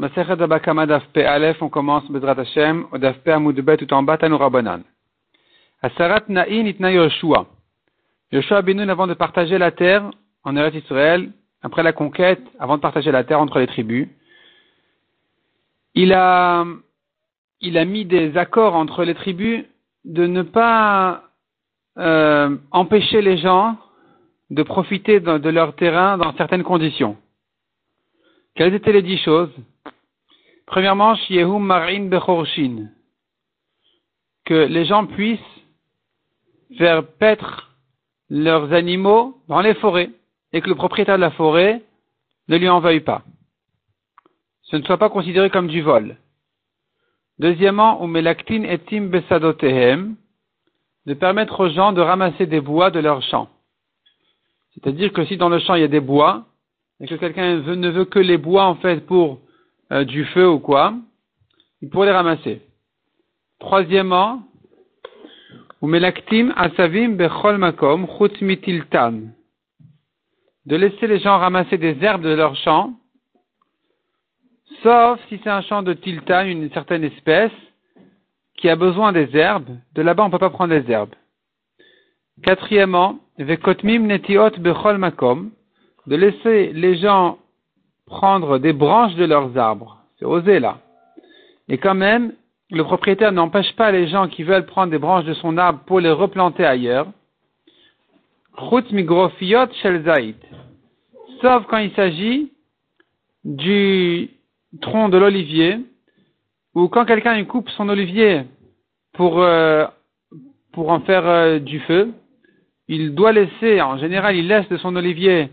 Masechet Abakama Daf Aleph, on commence Bedrat Hashem, au Daf Pe Amudbet tout en bas, Tanu Rabbanan. Asarat Na'in itna Yoshua. Yoshua Benoun avant de partager la terre en Eretz Israël, après la conquête, avant de partager la terre entre les tribus, il a, il a mis des accords entre les tribus de ne pas euh, empêcher les gens de profiter de, de leur terrain dans certaines conditions. Quelles étaient les dix choses? Premièrement, Shiehum Marin Bechorshin. Que les gens puissent faire paître leurs animaux dans les forêts et que le propriétaire de la forêt ne lui en veuille pas. Ce ne soit pas considéré comme du vol. Deuxièmement, Umelaktin etim besadotehem, de permettre aux gens de ramasser des bois de leur champ. C'est-à-dire que si dans le champ il y a des bois, et que quelqu'un ne veut que les bois en fait pour euh, du feu ou quoi, pourrait les ramasser. Troisièmement, asavim bechol makom de laisser les gens ramasser des herbes de leur champ, sauf si c'est un champ de tiltan, une certaine espèce, qui a besoin des herbes, de là-bas on ne peut pas prendre des herbes. Quatrièmement, vekotmim netiot bechol makom, de laisser les gens prendre des branches de leurs arbres. C'est osé là. Et quand même, le propriétaire n'empêche pas les gens qui veulent prendre des branches de son arbre pour les replanter ailleurs. Sauf quand il s'agit du tronc de l'olivier, ou quand quelqu'un coupe son olivier pour, euh, pour en faire euh, du feu, il doit laisser, en général, il laisse de son olivier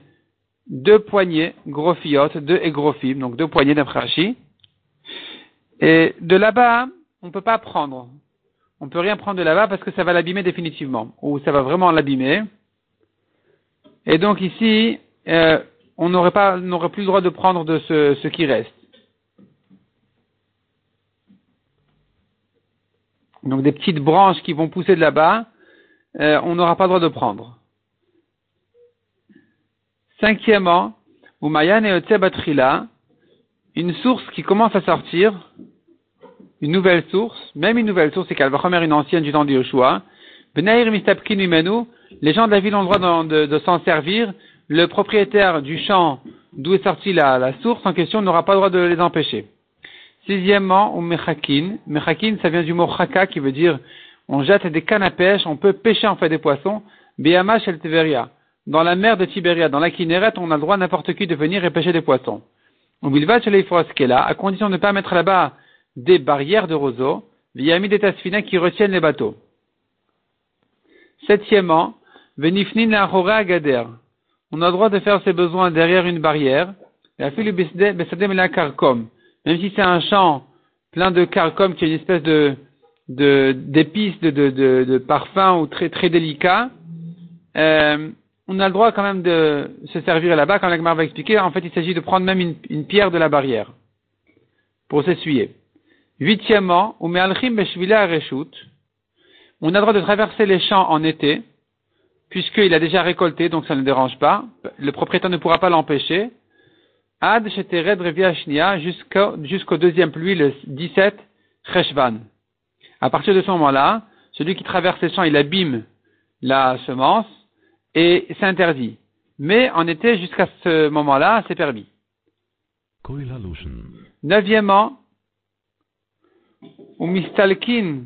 deux poignées, grophiotes, deux égrophim, donc deux poignées d'après Et de là-bas, on ne peut pas prendre. On ne peut rien prendre de là-bas parce que ça va l'abîmer définitivement, ou ça va vraiment l'abîmer. Et donc ici, euh, on n'aurait pas, n'aurait plus le droit de prendre de ce, ce qui reste. Donc des petites branches qui vont pousser de là-bas, euh, on n'aura pas le droit de prendre. Cinquièmement, Umayan et Batrila, une source qui commence à sortir, une nouvelle source, même une nouvelle source, c'est qu'elle va remettre une ancienne du temps de Yoshua. Les gens de la ville ont le droit de, s'en servir. Le propriétaire du champ d'où est sortie la, source en question n'aura pas le droit de les empêcher. Sixièmement, ou mechakin. Mechakin, ça vient du mot chaka qui veut dire on jette des cannes à pêche, on peut pêcher en fait des poissons. Beyamash el teveria dans la mer de Tibéria, dans la Kinneret, on a le droit n'importe qui de venir et pêcher des poissons. On va chez les là, à condition de ne pas mettre là-bas des barrières de roseaux, mis des tasfina qui retiennent les bateaux. Septièmement, venifnin la gader. On a le droit de faire ses besoins derrière une barrière, même si c'est un champ plein de carcom qui est une espèce de, d'épices, de, de, de, de ou très, très délicat, euh, on a le droit quand même de se servir là-bas, quand l'Agmar va expliquer, en fait, il s'agit de prendre même une, pierre de la barrière pour s'essuyer. Huitièmement, on a le droit de traverser les champs en été, puisqu'il a déjà récolté, donc ça ne dérange pas. Le propriétaire ne pourra pas l'empêcher. Ad jusqu'au deuxième pluie, le 17 Cheshvan. À partir de ce moment-là, celui qui traverse les champs, il abîme la semence, et c'est interdit. Mais en été, jusqu'à ce moment-là, c'est permis. Neuvièmement, umistalkin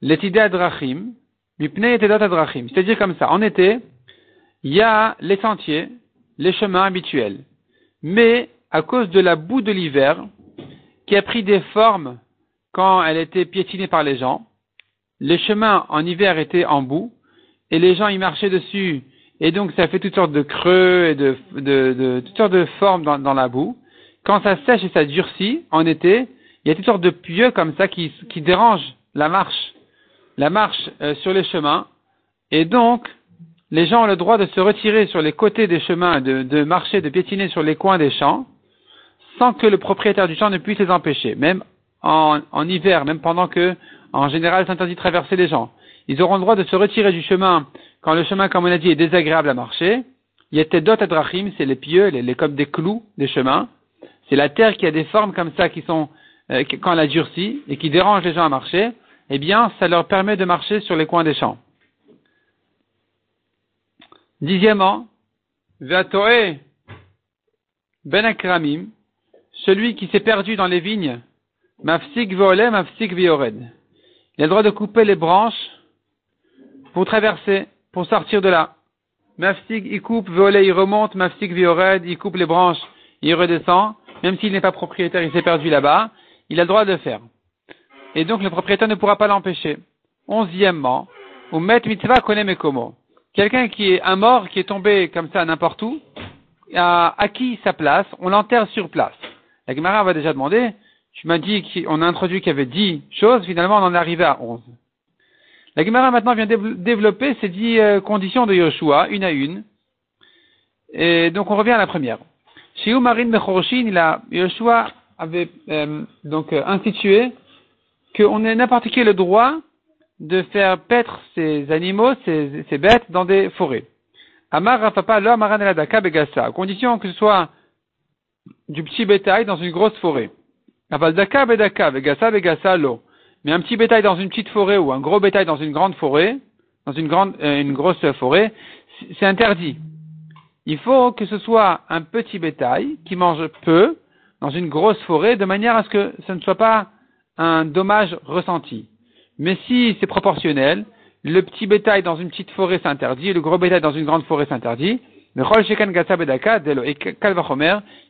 drachim, c'est-à-dire comme ça, en été, il y a les sentiers, les chemins habituels. Mais à cause de la boue de l'hiver, qui a pris des formes quand elle était piétinée par les gens, les chemins en hiver étaient en boue, et les gens y marchaient dessus et donc ça fait toutes sortes de creux et de, de, de toutes sortes de formes dans, dans, la boue. Quand ça sèche et ça durcit en été, il y a toutes sortes de pieux comme ça qui, qui dérangent la marche, la marche euh, sur les chemins. Et donc, les gens ont le droit de se retirer sur les côtés des chemins, de, de marcher, de piétiner sur les coins des champs, sans que le propriétaire du champ ne puisse les empêcher, même en, en hiver, même pendant que, en général, c'est interdit de traverser les gens. Ils auront le droit de se retirer du chemin quand le chemin, comme on a dit, est désagréable à marcher, il y a Tedot Adrachim, c'est les pieux, les, comme des clous des chemins. c'est la terre qui a des formes comme ça qui sont, euh, quand elle a durci et qui dérangent les gens à marcher, eh bien, ça leur permet de marcher sur les coins des champs. Dixièmement, Vatoe Ben Akramim, celui qui s'est perdu dans les vignes, Mafsik Veolem, Mafsik Viored. Il a le droit de couper les branches pour traverser, pour sortir de là. Mafsik, il coupe, Veolé, il remonte, Mafsik Viored, il coupe les branches, il redescend, même s'il n'est pas propriétaire, il s'est perdu là-bas, il a le droit de le faire. Et donc le propriétaire ne pourra pas l'empêcher. Onzièmement, ou met mitzvah connaît komo. Quelqu'un qui est un mort, qui est tombé comme ça n'importe où, a acquis sa place, on l'enterre sur place. La Gemara va déjà demander, tu m'as dit qu'on a introduit qu'il y avait dix choses, finalement on en est arrivé à onze. La Gemara maintenant vient développer ces dix euh, conditions de Yoshua, une à une. Et donc on revient à la première. Chez Umarin Bechoroshin, il a, Yoshua avait euh, donc euh, institué qu'on ait n'importe qui le droit de faire paître ces animaux, ces bêtes, dans des forêts. Amar Rafapa lo amaran eladaka begasa, à condition que ce soit du petit bétail dans une grosse forêt. Aval daka bedaka begasa begasa lo. Mais un petit bétail dans une petite forêt ou un gros bétail dans une grande forêt, dans une grande, euh, une grosse forêt, c'est interdit. Il faut que ce soit un petit bétail qui mange peu dans une grosse forêt de manière à ce que ce ne soit pas un dommage ressenti. Mais si c'est proportionnel, le petit bétail dans une petite forêt s'interdit, le gros bétail dans une grande forêt s'interdit. Mais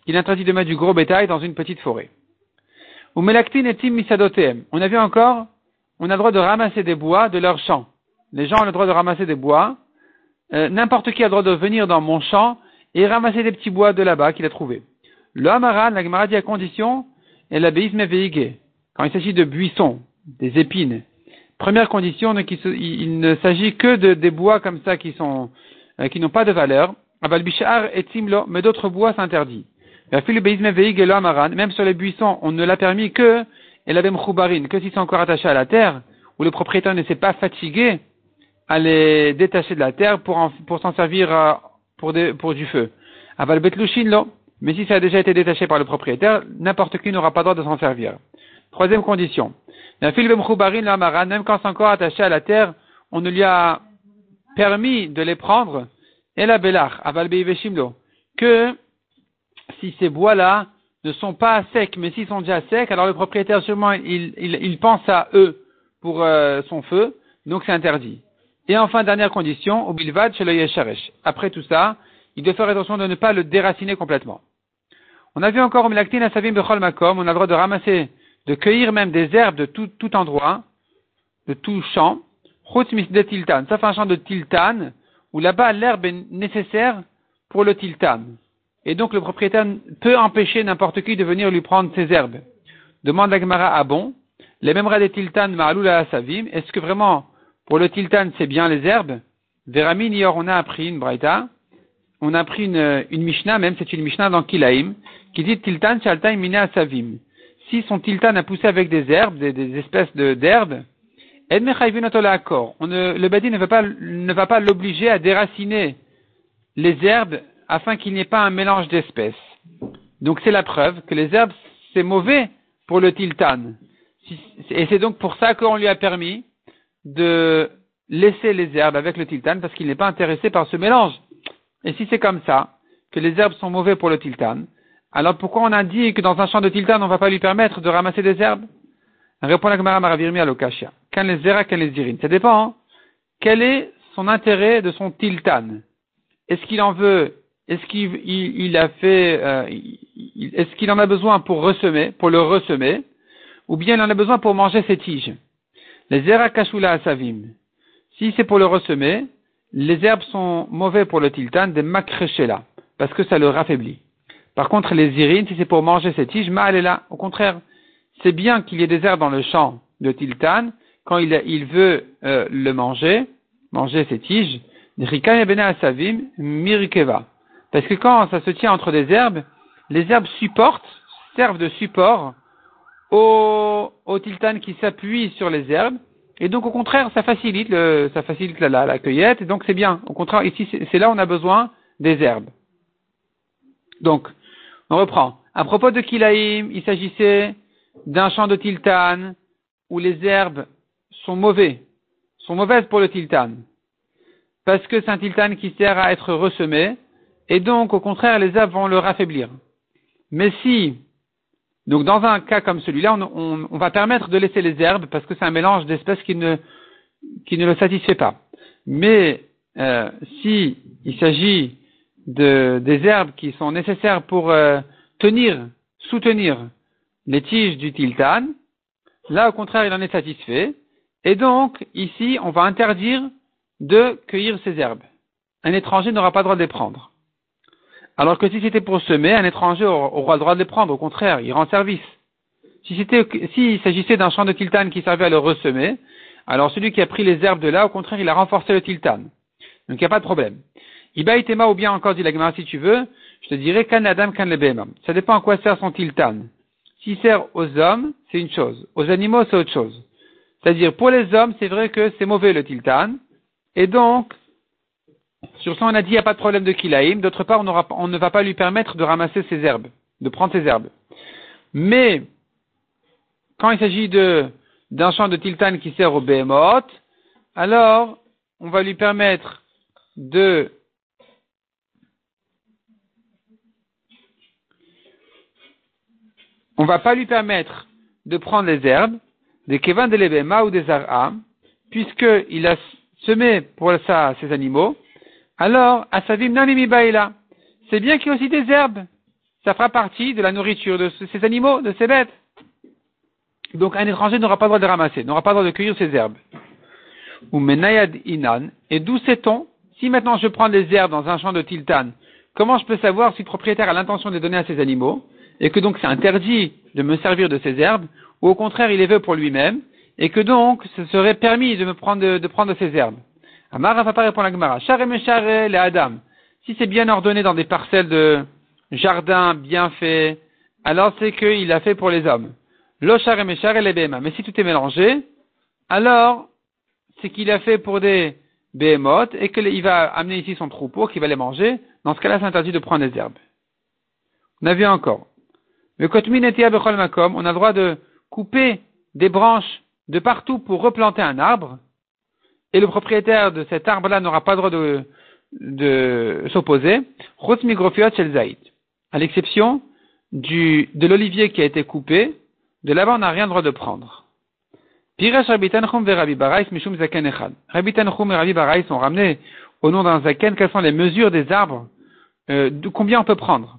il interdit de mettre du gros bétail dans une petite forêt. On a vu encore, on a le droit de ramasser des bois de leur champ. Les gens ont le droit de ramasser des bois. Euh, n'importe qui a le droit de venir dans mon champ et ramasser des petits bois de là-bas qu'il a trouvé. Le Hamaran, la Gemara dit à condition, et l'abéisme est Quand il s'agit de buissons, des épines, première condition, il, ne s'agit que de, des bois comme ça qui euh, n'ont pas de valeur. et mais d'autres bois s'interdit. Même sur les buissons, on ne l'a permis que, et la que s'ils sont encore attachés à la terre, où le propriétaire ne s'est pas fatigué à les détacher de la terre pour, pour s'en servir euh, pour, pour du feu. Aval Mais si ça a déjà été détaché par le propriétaire, n'importe qui n'aura pas le droit de s'en servir. Troisième condition. Même quand c'est encore attaché à la terre, on ne lui a permis de les prendre, et la belach, aval que si ces bois-là ne sont pas secs, mais s'ils sont déjà secs, alors le propriétaire sûrement il, pense à eux pour euh, son feu, donc c'est interdit. Et enfin, dernière condition, au bilvad chez le. Après tout ça, il doit faire attention de ne pas le déraciner complètement. On a vu encore on a le droit de ramasser, de cueillir même des herbes de tout, endroit, de tout champ, de tiltan, sauf un champ de tiltan, où là-bas l'herbe est nécessaire pour le tiltan. Et donc le propriétaire peut empêcher n'importe qui de venir lui prendre ses herbes. Demande la Gemara à bon, les mêmes des tiltan ma'aloula savim, est-ce que vraiment pour le tiltan c'est bien les herbes? Véramin, hier on a appris une braïta, on a appris une, une Mishnah, même c'est une Mishnah dans Kilaim, qui dit tiltan shaltaim mina savim. Si son tiltan a poussé avec des herbes, des, espèces d'herbes, on ne, le badi ne va pas, ne va pas l'obliger à déraciner les herbes afin qu'il n'y ait pas un mélange d'espèces. Donc c'est la preuve que les herbes, c'est mauvais pour le tiltan. Et c'est donc pour ça qu'on lui a permis de laisser les herbes avec le tiltan parce qu'il n'est pas intéressé par ce mélange. Et si c'est comme ça, que les herbes sont mauvais pour le tiltan, alors pourquoi on a dit que dans un champ de tiltan, on ne va pas lui permettre de ramasser des herbes? Répond la Gemara Maravirmi à l'Okashia. Quand les zera, quand les irines. Ça dépend. Hein. Quel est son intérêt de son tiltan? Est-ce qu'il en veut est-ce qu'il a fait, euh, est-ce qu'il en a besoin pour ressemer, pour le ressemer, ou bien il en a besoin pour manger ses tiges? Les erakashula asavim. Si c'est pour le ressemer, les herbes sont mauvais pour le tiltan des makreshela, parce que ça le raffaiblit. Par contre, les irines, si c'est pour manger ses tiges, mal là. Au contraire, c'est bien qu'il y ait des herbes dans le champ de tiltan quand il, veut euh, le manger, manger ses tiges. Parce que quand ça se tient entre des herbes, les herbes supportent, servent de support au, au tiltan qui s'appuie sur les herbes. Et donc, au contraire, ça facilite, le, ça facilite la, la, cueillette. Et donc, c'est bien. Au contraire, ici, c'est là où on a besoin des herbes. Donc, on reprend. À propos de Kilaïm, il s'agissait d'un champ de tiltan où les herbes sont mauvais, sont mauvaises pour le tiltan. Parce que c'est un tiltan qui sert à être ressemé, et donc, au contraire, les herbes vont le raffaiblir. Mais si, donc dans un cas comme celui-là, on, va permettre de laisser les herbes parce que c'est un mélange d'espèces qui ne, qui ne le satisfait pas. Mais euh, si il s'agit de, des herbes qui sont nécessaires pour euh, tenir, soutenir les tiges du tiltan, là au contraire il en est satisfait. Et donc ici on va interdire de cueillir ces herbes. Un étranger n'aura pas le droit de les prendre. Alors que si c'était pour semer, un étranger aura le droit de les prendre, au contraire, il rend service. Si c'était, s'il s'agissait d'un champ de tiltan qui servait à le ressemer, alors celui qui a pris les herbes de là, au contraire, il a renforcé le tiltan. Donc il n'y a pas de problème. Iba itema ou bien encore dit la si tu veux, je te dirais kan adam kan Ça dépend à quoi sert son tiltan. S'il sert aux hommes, c'est une chose. Aux animaux, c'est autre chose. C'est-à-dire, pour les hommes, c'est vrai que c'est mauvais le tiltan. Et donc, sur ça, on a dit, il n'y a pas de problème de kilaïm. D'autre part, on, ne va pas lui permettre de ramasser ses herbes, de prendre ses herbes. Mais, quand il s'agit d'un champ de tiltan qui sert au behemoth, alors, on va lui permettre de on ne va pas lui permettre de prendre les herbes, des kevan de l'ebema ou des ar'a, puisqu'il a semé pour ça ses animaux, alors, asavim nanimibaïla, c'est bien qu'il y ait aussi des herbes. Ça fera partie de la nourriture de ces animaux, de ces bêtes. Donc, un étranger n'aura pas le droit de ramasser, n'aura pas le droit de cueillir ces herbes. Ou menayad inan, et d'où sait-on, si maintenant je prends des herbes dans un champ de tiltan, comment je peux savoir si le propriétaire a l'intention de les donner à ses animaux, et que donc c'est interdit de me servir de ces herbes, ou au contraire il les veut pour lui-même, et que donc ce serait permis de me prendre de prendre ces herbes? Amara Papa répond la Gemara. les Adam. Si c'est bien ordonné dans des parcelles de jardin bien fait, alors c'est qu'il a fait pour les hommes. Lo les Bema. Mais si tout est mélangé, alors c'est qu'il a fait pour des behemoths et qu'il va amener ici son troupeau qui va les manger. Dans ce cas-là, c'est interdit de prendre des herbes. On a vu encore. Le makom, on a le droit de couper des branches de partout pour replanter un arbre et le propriétaire de cet arbre-là n'aura pas le droit de, de s'opposer, à l'exception de l'olivier qui a été coupé, de là-bas on n'a rien le droit de prendre. Pirash Rabbi Tanchum et Rabbi Barais Mishum Zaken Echad. Et Rabbi Barais sont ramenés au nom d'un Zaken, quelles sont les mesures des arbres, euh, combien on peut prendre?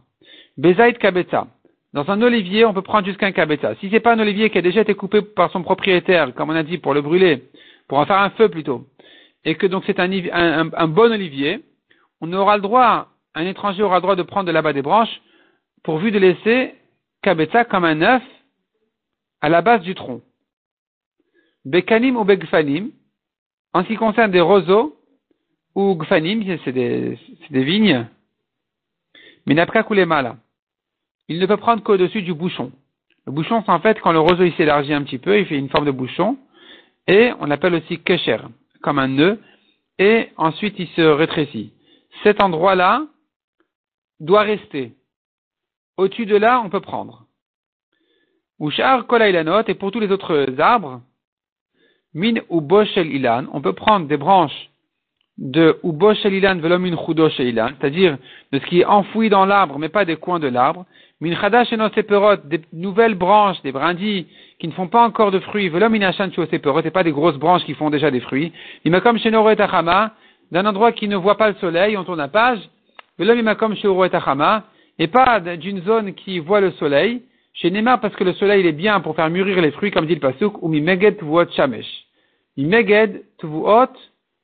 Bezaït Kabeta. Dans un olivier, on peut prendre jusqu'à un kabeta. Si c'est pas un olivier qui a déjà été coupé par son propriétaire, comme on a dit, pour le brûler, pour en faire un feu plutôt, et que donc c'est un, bon olivier, on aura le droit, un étranger aura le droit de prendre de là-bas des branches, pourvu de laisser kabetza comme un œuf à la base du tronc. Bekanim ou begfanim, en ce qui concerne des roseaux, ou gfanim, c'est des, vignes, mais n'a coulé mal. Il ne peut prendre qu'au-dessus du bouchon. Le bouchon, c'est en fait quand le roseau s'élargit un petit peu, il fait une forme de bouchon, et on l'appelle aussi kesher, comme un nœud, et ensuite il se rétrécit. Cet endroit-là doit rester. Au-dessus de là, on peut prendre. Ushar kolailanot, et pour tous les autres arbres, min ou boshel ilan, on peut prendre des branches de uboshel ilan velomin ilan, c'est-à-dire de ce qui est enfoui dans l'arbre, mais pas des coins de l'arbre, min chadash et des nouvelles branches, des brindilles qui ne font pas encore de fruits, velom et pas des grosses branches qui font déjà des fruits. Imakom shenoro et d'un endroit qui ne voit pas le soleil, on tourne la page, velom imakom shenoro et et pas d'une zone qui voit le soleil, chez Neymar parce que le soleil il est bien pour faire mûrir les fruits, comme dit le pasuk, ou mi meged tuvuot shamesh. Mi meged tuvuot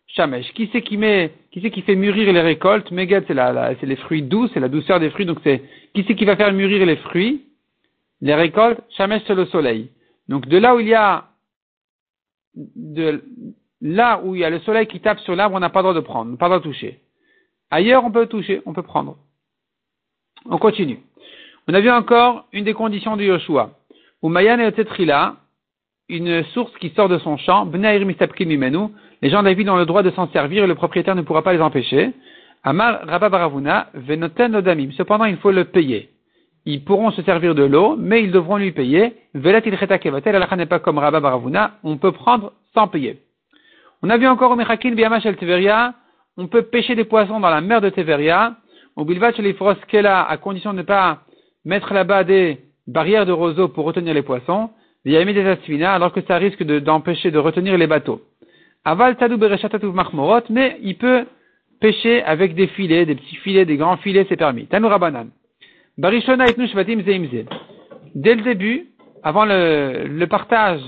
shamesh. Qui c'est qui met, qui c'est qui fait mûrir les récoltes? Meged c'est la, c'est les fruits doux, c'est la douceur des fruits, donc c'est, qui c'est qui va faire mûrir les fruits? Les récoltes, shamesh c'est le soleil. Donc de là où il y a de là où il y a le soleil qui tape sur l'arbre, on n'a pas le droit de prendre, pas le droit de toucher. Ailleurs, on peut toucher, on peut prendre. On continue. On a vu encore une des conditions du Yoshua. Ou Mayan et Tetrila, une source qui sort de son champ, les gens de la ville ont le droit de s'en servir et le propriétaire ne pourra pas les empêcher. Amar Rabba Baravuna, Venoten Odamim. Cependant, il faut le payer. ils pourront se servir de l'eau, mais ils devront lui payer. Velat il la n'est pas comme Rabba Baravuna, on peut prendre sans payer. On a vu encore au Mechakin Biamash el Teveria, on peut pêcher des poissons dans la mer de Teveria, au Bilvat Kela, à condition de ne pas mettre là-bas des barrières de roseaux pour retenir les poissons, des alors que ça risque d'empêcher de, retenir les bateaux. Aval Tadou Mahmorot, mais il peut pêcher avec des filets, des petits filets, des grands filets, c'est permis. Tanou Rabanan. Barishona Zeimze. Dès le début, avant le, partage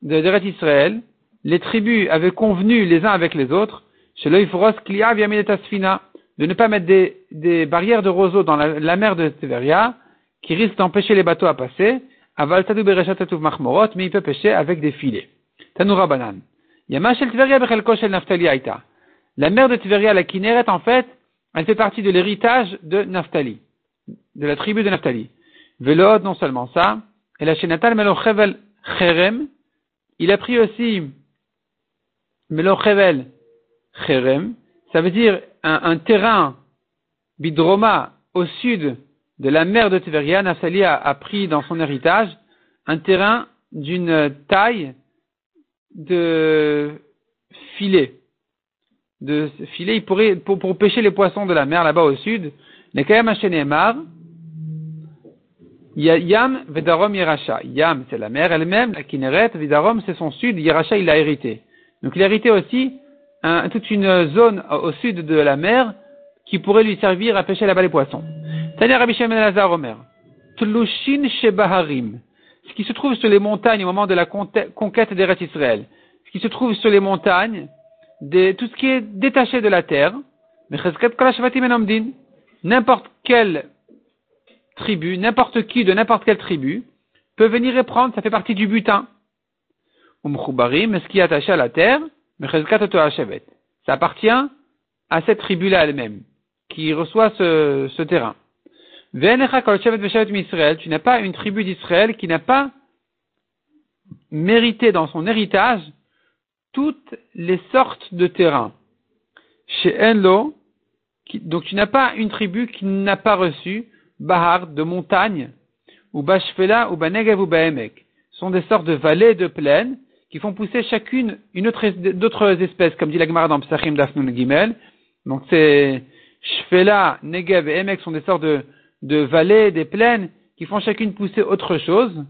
de Deret Israël, les tribus avaient convenu les uns avec les autres, chez Klia de ne pas mettre des, barrières de roseaux dans la, mer de Tveria, qui risquent d'empêcher les bateaux à passer, aval tadu machmorot, mais il peut pêcher avec des filets. Tanoura banan. La mer de Tveria, la Kineret, en fait, elle fait partie de l'héritage de Naftali, de la tribu de Naftali. Velod, non seulement ça, et la Shenatal Melochevel Cherem, il a pris aussi Melochevel Cherem, ça veut dire un, un terrain bidroma au sud de la mer de Tveria, Naftali a, pris dans son héritage un terrain d'une taille de filet. De filet, il pourrait, pour, pour, pêcher les poissons de la mer là-bas au sud, Nekayam Hashenemar, Yam Vedarom Yeracha. Yam, c'est la mer elle-même, la Kineret, Vedarom, c'est son sud, Yeracha, il l'a hérité. Donc il a hérité aussi toute une zone au sud de la mer qui pourrait lui servir à pêcher là-bas les poissons. Tania Rabbi Elazar Omer. Tlushin Shebaharim. Ce qui se trouve sur les montagnes au moment de la conquête d'Eretz Israël. Ce qui se trouve sur les montagnes, tout ce qui est détaché de la terre. N'importe quelle tribu, n'importe qui de n'importe quelle tribu, peut venir et prendre, ça fait partie du butin. mais ce qui est attaché à la terre, ça appartient à cette tribu-là elle-même, qui reçoit ce, ce terrain. Tu n'as pas une tribu d'Israël qui n'a pas mérité dans son héritage toutes les sortes de terrains. Chez Enlo, donc tu n'as pas une tribu qui n'a pas reçu Bahar de montagne, ou Bashfela, ou Banegev, ou Baemek. Ce sont des sortes de vallées de plaines qui font pousser chacune une autre d'autres espèces, comme dit la Gemara dans Psachim Dafnun Gimel. Donc c'est Shfela, Negev et Emek sont des sortes de, de vallées, des plaines qui font chacune pousser autre chose.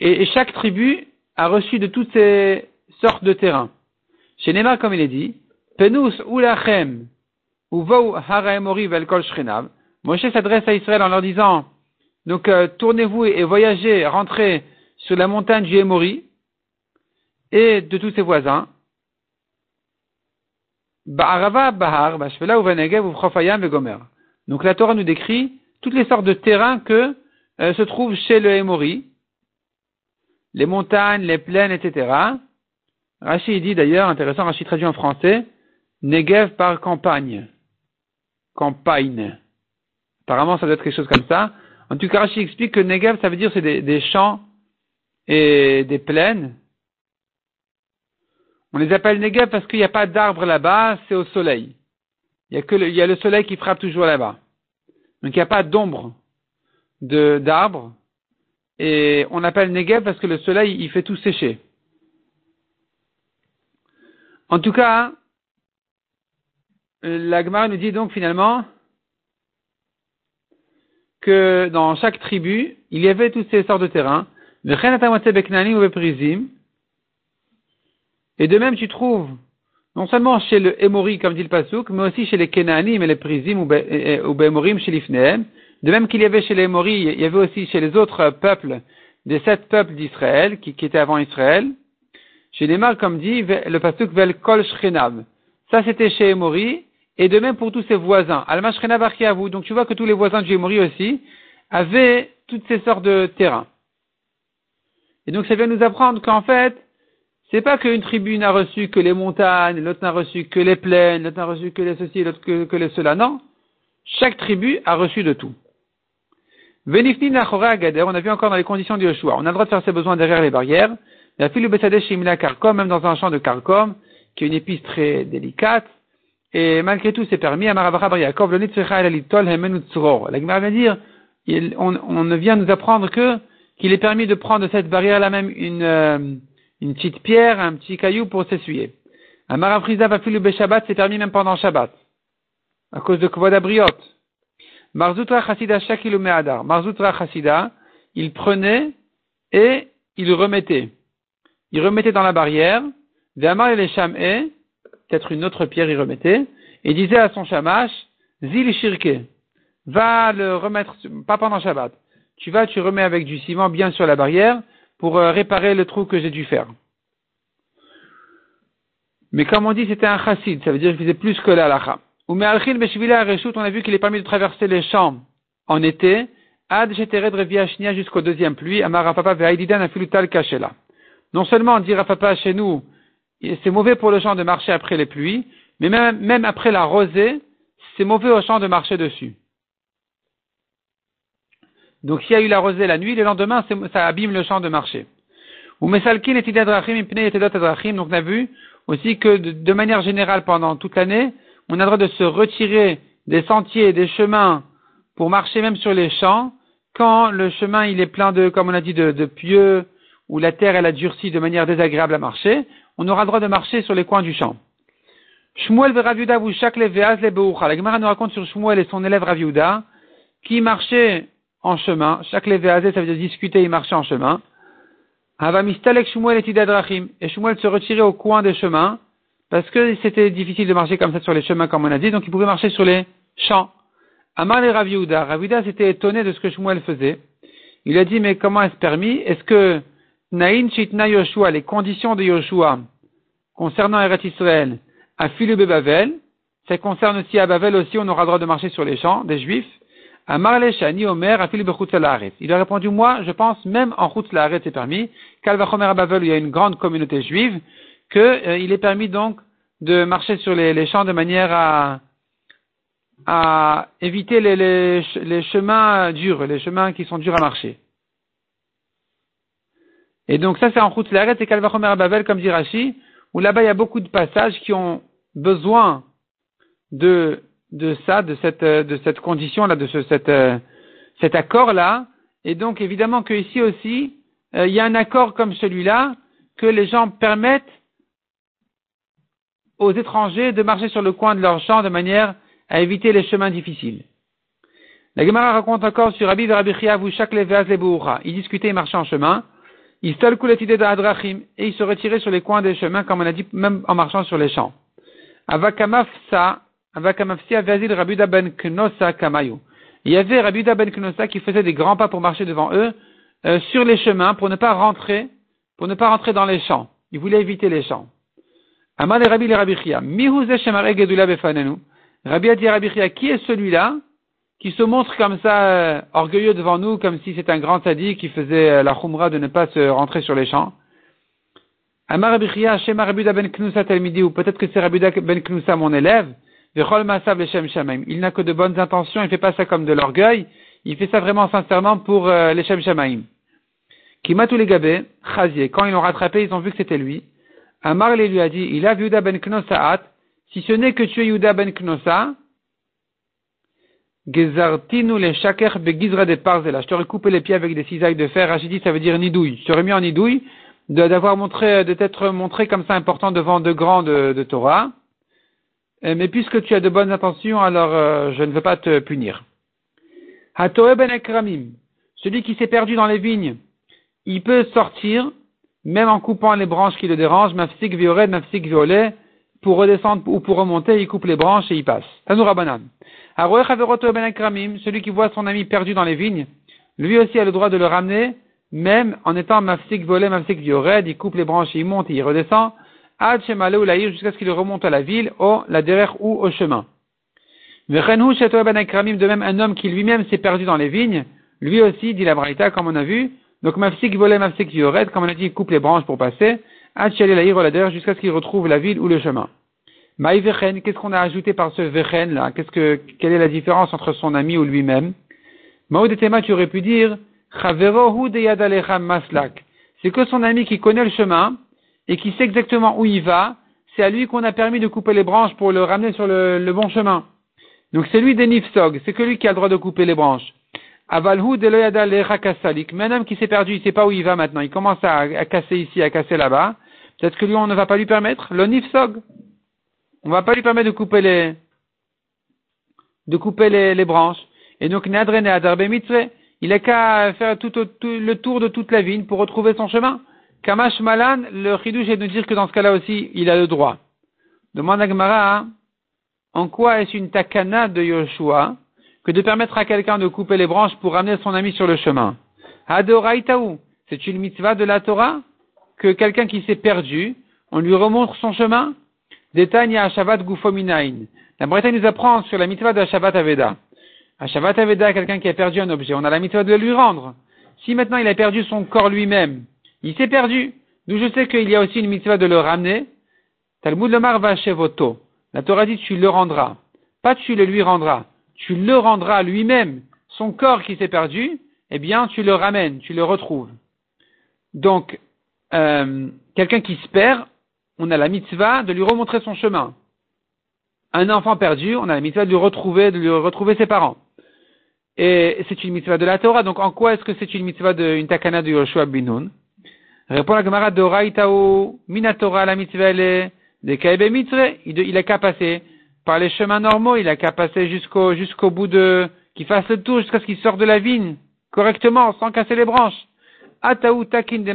Et, chaque tribu a reçu de toutes ces sortes de terrains. Chez Nema, comme il est dit, Penus ulachem uvou haraemori velkol shrenav. Moshe s'adresse à Israël en leur disant, donc euh, tournez-vous et voyagez, rentrez sur la montagne du Emori et de tous ses voisins. Bahar, bashvela uvenegev uvchofayam vegomer. Donc la Torah nous décrit toutes les sortes de terrains que euh, se trouvent chez le Hémori, les montagnes, les plaines, etc. Rachid dit d'ailleurs, intéressant, Rachid traduit en français, Negev par campagne. Campagne. Apparemment, ça doit être quelque chose comme ça. En tout cas, Rachid explique que Negev, ça veut dire c'est des, champs et des plaines. On les appelle Negev parce qu'il n'y a pas d'arbres là-bas, c'est au soleil. Il y a le soleil qui frappe toujours là-bas. Donc il n'y a pas d'ombre de, d'arbres. Et on appelle Negev parce que le soleil, il fait tout sécher. En tout cas, l'Agmar nous dit donc finalement que dans chaque tribu, il y avait toutes ces sortes de terrains. Et de même, tu trouves non seulement chez le Émori, comme dit le Pasuk, mais aussi chez les Kenanim et les Prizim ou Bémorim chez l'Ifnehem. De même qu'il y avait chez les Émori, il y avait aussi chez les autres peuples, des sept peuples d'Israël, qui, étaient avant Israël. Chez les mâles, comme dit le Pasuk, Vel Kol Shrenav. Ça, c'était chez Émori, et de même pour tous ses voisins. Alma Shrenav vous. Donc tu vois que tous les voisins du Émori aussi avaient toutes ces sortes de terrains. Et donc ça vient nous apprendre qu'en fait, c'est pas qu'une tribu n'a reçu que les montagnes, l'autre n'a reçu que les plaines, l'autre n'a reçu que les ceci, l'autre que, les cela. Non. Chaque tribu a reçu de tout. Venifni Gader, on a vu encore dans les conditions du Yeshua. On a le droit de faire ses besoins derrière les barrières. La fille Shimila Karkom, même dans un champ de Karkom, qui est une épice très délicate. Et malgré tout, c'est permis. La Gemara va dire, on, vient nous apprendre que qu'il est permis de prendre de cette barrière-là même une, euh, une petite pierre, un petit caillou pour s'essuyer. Un va le Shabbat, c'est permis même pendant Shabbat. À cause de Kvod Abriot. Marzutra Chassida Shakilu Me'adar. Marzutra Chassida, il prenait et il remettait. Il remettait dans la barrière. Et les peut-être une autre pierre il remettait. Et disait à son shamash, Zil Shirke. Va le remettre, pas pendant Shabbat. Tu vas, tu remets avec du ciment bien sur la barrière pour euh, réparer le trou que j'ai dû faire. Mais comme on dit, c'était un chassid, ça veut dire qu'il faisait plus que la lacha. Ou on a vu qu'il est permis de traverser les champs en été, ad jusqu'au deuxième pluie, amarapapa ve'aididan tal kashela. Non seulement dit Rafapa chez nous, c'est mauvais pour le champ de marcher après les pluies, mais même, même après la rosée, c'est mauvais au champ de marcher dessus. Donc s'il y a eu la rosée la nuit, le lendemain, ça abîme le champ de marché. Ou mesalkin et donc on a vu aussi que de, manière générale pendant toute l'année, on a le droit de se retirer des sentiers, des chemins pour marcher même sur les champs, quand le chemin il est plein de, comme on a dit, de, de pieux, ou la terre elle a durci de manière désagréable à marcher, on aura le droit de marcher sur les coins du champ. Shmuel Raviuda vous chaque les La Gemara nous raconte sur Shmuel et son élève Raviuda, qui marchait en chemin. Chaque levéazé, ça veut dire discuter et marcher en chemin. Avamistalek Shmuel et Tidadrachim. Et Shmuel se retirait au coin des chemins, parce que c'était difficile de marcher comme ça sur les chemins, comme on a dit, donc il pouvait marcher sur les champs. Amal et Raviuda. Raviuda s'était étonné de ce que Shmuel faisait. Il a dit, mais comment est-ce permis? Est-ce que Naïn Chitna Yoshua, les conditions de Yoshua, concernant Eret Israël, à Philube Bavel, ça concerne aussi à Bavel aussi, on aura le droit de marcher sur les champs des Juifs. Amarle Shani Omer Il a répondu, moi, je pense, même en Chutz c'est permis, qu'Alvachomer à Bavel, il y a une grande communauté juive, qu'il euh, est permis donc de marcher sur les, champs de manière à, à éviter les, les, chemins durs, les chemins qui sont durs à marcher. Et donc ça, c'est en Chutz Laaret, c'est Kalvachomer à Bavel, comme dit Rashi, où là-bas, il y a beaucoup de passages qui ont besoin de de ça, de cette, euh, de cette condition-là, de ce, cette, euh, cet accord-là. Et donc, évidemment que ici aussi, euh, il y a un accord comme celui-là que les gens permettent aux étrangers de marcher sur le coin de leur champ de manière à éviter les chemins difficiles. La Gemara raconte encore sur Rabbi Rabbi vous chaque Il discutait et marchait en chemin. Il de et il se retirait sur les coins des chemins, comme on a dit, même en marchant sur les champs. Avakamafsa, ben Il y avait Rabuda Ben Knosa qui faisait des grands pas pour marcher devant eux euh, sur les chemins pour ne pas rentrer, pour ne pas rentrer dans les champs. Il voulait éviter les champs. Amal et Rabbi le Rabbi. Rabbi a dit Rabbi qui est celui-là qui se montre comme ça euh, orgueilleux devant nous, comme si c'était un grand sadique qui faisait euh, la khumra de ne pas se rentrer sur les champs? Amar Rabbi Shema Rabuda Ben Talmidi, ou peut-être que c'est Rabuda Ben Knusa mon élève. Il n'a que de bonnes intentions, il ne fait pas ça comme de l'orgueil, il fait ça vraiment sincèrement pour euh, les Shamaim. les quand ils l'ont rattrapé, ils ont vu que c'était lui. Amar lui a dit, il a vu Yuda ben Knosaat, si ce n'est que tu es Yuda ben Knosa, Gezartinu le shaker begizra de parzela. Je t'aurais coupé les pieds avec des cisailles de fer. Rachidi, ça veut dire nidouille. Je t'aurais mis en nidouille d'avoir montré, de t'être montré comme ça important devant de grands de Torah. Euh, mais puisque tu as de bonnes intentions, alors euh, je ne veux pas te punir. Hatoe ben ekramim, celui qui s'est perdu dans les vignes, il peut sortir, même en coupant les branches qui le dérangent, mafsik violet, mafsik violet, pour redescendre ou pour remonter, il coupe les branches et il passe. Tanoura banan. ben ekramim, celui qui voit son ami perdu dans les vignes, lui aussi a le droit de le ramener, même en étant mafsik violet, mafsik violet, il coupe les branches et il monte et il redescend, jusqu'à ce qu'il remonte à la ville, au la derrière ou au chemin. Ben de même un homme qui lui-même s'est perdu dans les vignes, lui aussi, dit la Braïta, comme on a vu, donc mafsik volé mafsik yored, comme on a dit, il coupe les branches pour passer, la jusqu'à ce qu'il retrouve la ville ou le chemin. qu'est-ce qu'on a ajouté par ce vechen là? Qu'est-ce que, quelle est la différence entre son ami ou lui-même? Maoudetema, tu aurais pu dire, c'est que son ami qui connaît le chemin, et qui sait exactement où il va, c'est à lui qu'on a permis de couper les branches pour le ramener sur le, bon chemin. Donc c'est lui des nifsog, c'est que lui qui a le droit de couper les branches. Avalhu. Mais un homme qui s'est perdu, il sait pas où il va maintenant. Il commence à, casser ici, à casser là-bas. Peut-être que lui, on ne va pas lui permettre. L'onifsog. On va pas lui permettre de couper les, couper les, branches. Et donc, Nadre Adarbe il a qu'à faire le tour de toute la vigne pour retrouver son chemin. Kamash Malan, le chidouche est de dire que dans ce cas-là aussi, il a le droit. Demande à Gemara, en quoi est-ce une takana de Yoshua que de permettre à quelqu'un de couper les branches pour ramener son ami sur le chemin? Adoraitaou, c'est une mitzvah de la Torah que quelqu'un qui s'est perdu, on lui remontre son chemin? Detanya Shabbat Gufominain. La Bretagne nous apprend sur la mitzvah de Shabbat Aveda. À Shabbat Aveda, quelqu'un qui a perdu un objet, on a la mitzvah de le lui rendre. Si maintenant il a perdu son corps lui-même, il s'est perdu. D'où je sais qu'il y a aussi une mitzvah de le ramener. Talmud Lomar va voto. La Torah dit tu le rendras. Pas tu le lui rendras. Tu le rendras lui-même. Son corps qui s'est perdu, eh bien tu le ramènes, tu le retrouves. Donc, euh, quelqu'un qui se perd, on a la mitzvah de lui remontrer son chemin. Un enfant perdu, on a la mitzvah de lui retrouver, de lui retrouver ses parents. Et c'est une mitzvah de la Torah, donc en quoi est-ce que c'est une mitzvah de une takana de Yoshua Binun Répond la Gemara de Minatora la mitzvah de Mitzre, il a qu'à passer par les chemins normaux, il a qu'à passer jusqu'au jusqu'au bout de qu'il fasse le tour jusqu'à ce qu'il sorte de la vigne correctement sans casser les branches. Ataou takin de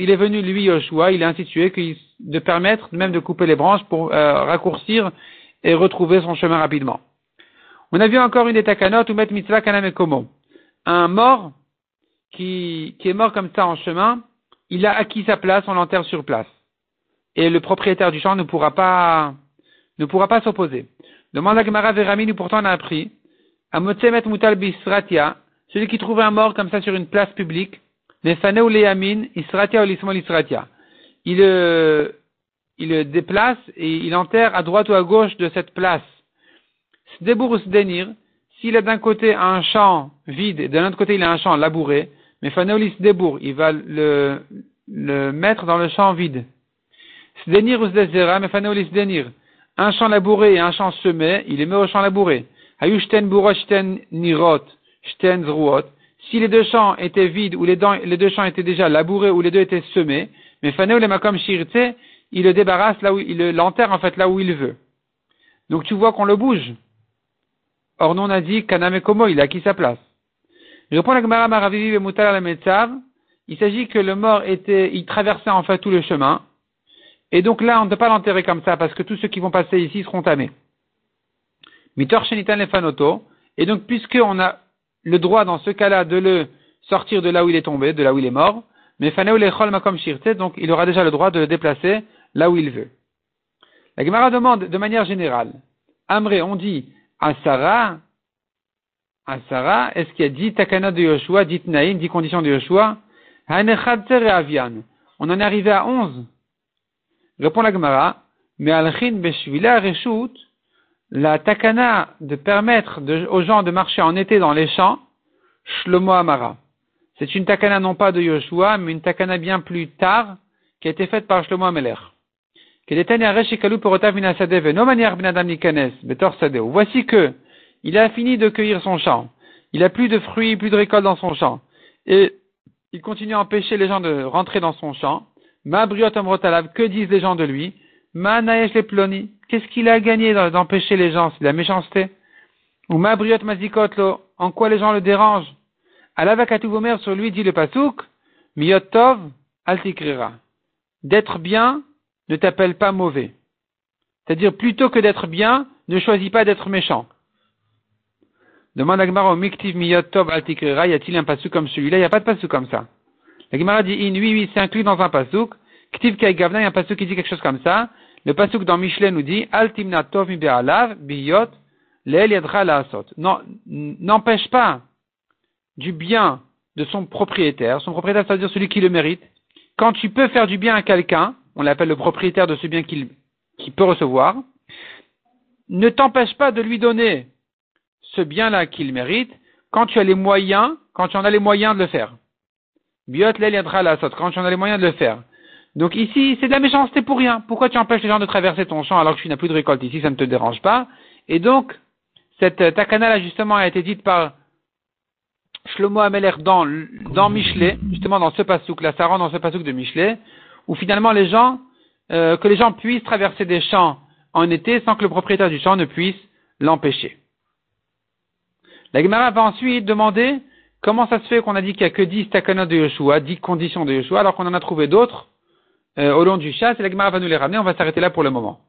Il est venu, lui, Yoshua, il a institué de permettre même de couper les branches pour euh, raccourcir et retrouver son chemin rapidement. On a vu encore une des takanot, ou met mitzvah kanam komo. Un mort, qui, est mort comme ça en chemin, il a acquis sa place, on l'enterre sur place. Et le propriétaire du champ ne pourra pas, ne pourra pas s'opposer. Demande à Gemara Verami, nous pourtant on a appris, à Motsemet Mutal Bisratia, celui qui trouve un mort comme ça sur une place publique, Nefane ou Isratia ou Lismol Isratia. Il, euh, il le déplace et il enterre à droite ou à gauche de cette place. Sdebour ou Sdenir, s'il a d'un côté un champ vide et de l'autre côté il a un champ labouré, mais Faneolis Debour, il va le, le mettre dans le champ vide. Sdenir ou Sdezera, mais Faneolis Denir. Un champ labouré et un champ semé, il les met au champ labouré. Ayushten Buroshten Nirot, si les deux champs étaient vides ou les, deux champs étaient déjà labourés ou les deux étaient semés, mais Fanéo le Makom Shirte, il le débarrasse là où il l'enterre en fait là où il veut. Donc tu vois qu'on le bouge. Or nous on a dit Kaname Komo, il a acquis sa place. Je réponds à Gemara Maravivi Moutal la Il s'agit que le mort était, il traversait en fait tout le chemin. Et donc là, on ne peut pas l'enterrer comme ça parce que tous ceux qui vont passer ici seront tamés. Mitor Shenitan Lefanoto. Et donc, puisqu'on a le droit dans ce cas-là de le sortir de là où il est tombé, de là où il est mort, mais makom shirte, donc il aura déjà le droit de le déplacer là où il veut. La Gemara demande de manière générale, Amré, on dit à Sarah, à Sarah, est-ce qu'il y a dit takana de Yoshua, dit Naïm, dit conditions de Yoshua, on en est arrivé à onze. Répond la Gemara, mais al-chin beshvila reshut, la takana de permettre aux gens de marcher en été dans les champs, Shlomo Amara. C'est une takana non pas de Yoshua, mais une takana bien plus tard, qui a été faite par Shlomo Ameler. Voici que, il a fini de cueillir son champ. Il a plus de fruits, plus de récoltes dans son champ. Et il continue à empêcher les gens de rentrer dans son champ. Ma que disent les gens de lui? Ma les ploni. Qu'est-ce qu'il a gagné d'empêcher les gens? C'est de la méchanceté. Ou ma briot mazikotlo, en quoi les gens le dérangent? Alavakatuvomer sur lui dit le pasouk, miyotov altikrira. D'être bien ne t'appelle pas mauvais. C'est-à-dire, plutôt que d'être bien, ne choisis pas d'être méchant. Demande à au miktiv miyotov altikrira, y a-t-il un pasouk comme celui-là? Il n'y a pas de pasouk comme ça. La Gemara dit, in, oui, oui, c'est inclus dans un pasouk. Ktiv kai gavna, il y a un pasouk qui dit quelque chose comme ça. Le pasuk dans Michelet nous dit Altimna tov mi biyot Non, n'empêche pas du bien de son propriétaire. Son propriétaire, c'est-à-dire celui qui le mérite. Quand tu peux faire du bien à quelqu'un, on l'appelle le propriétaire de ce bien qu'il peut recevoir, ne t'empêche pas de lui donner ce bien-là qu'il mérite quand tu as les moyens, quand tu en as les moyens de le faire. Biot quand tu en as les moyens de le faire. Donc ici, c'est de la méchanceté pour rien. Pourquoi tu empêches les gens de traverser ton champ alors que tu n'as plus de récolte ici, ça ne te dérange pas. Et donc, cette takana là justement a été dite par Shlomo Ameler dans, Michelet, justement dans ce pasouk, ça rentre dans ce pasouk de Michelet, où finalement euh, que les gens puissent traverser des champs en été sans que le propriétaire du champ ne puisse l'empêcher. La Gemara va ensuite demander comment ça se fait qu'on a dit qu'il n'y a que 10 takanot de Yoshua, 10 conditions de Yoshua, alors qu'on en a trouvé d'autres euh, au long du chat. Et la Gemara va nous les ramener, on va s'arrêter là pour le moment.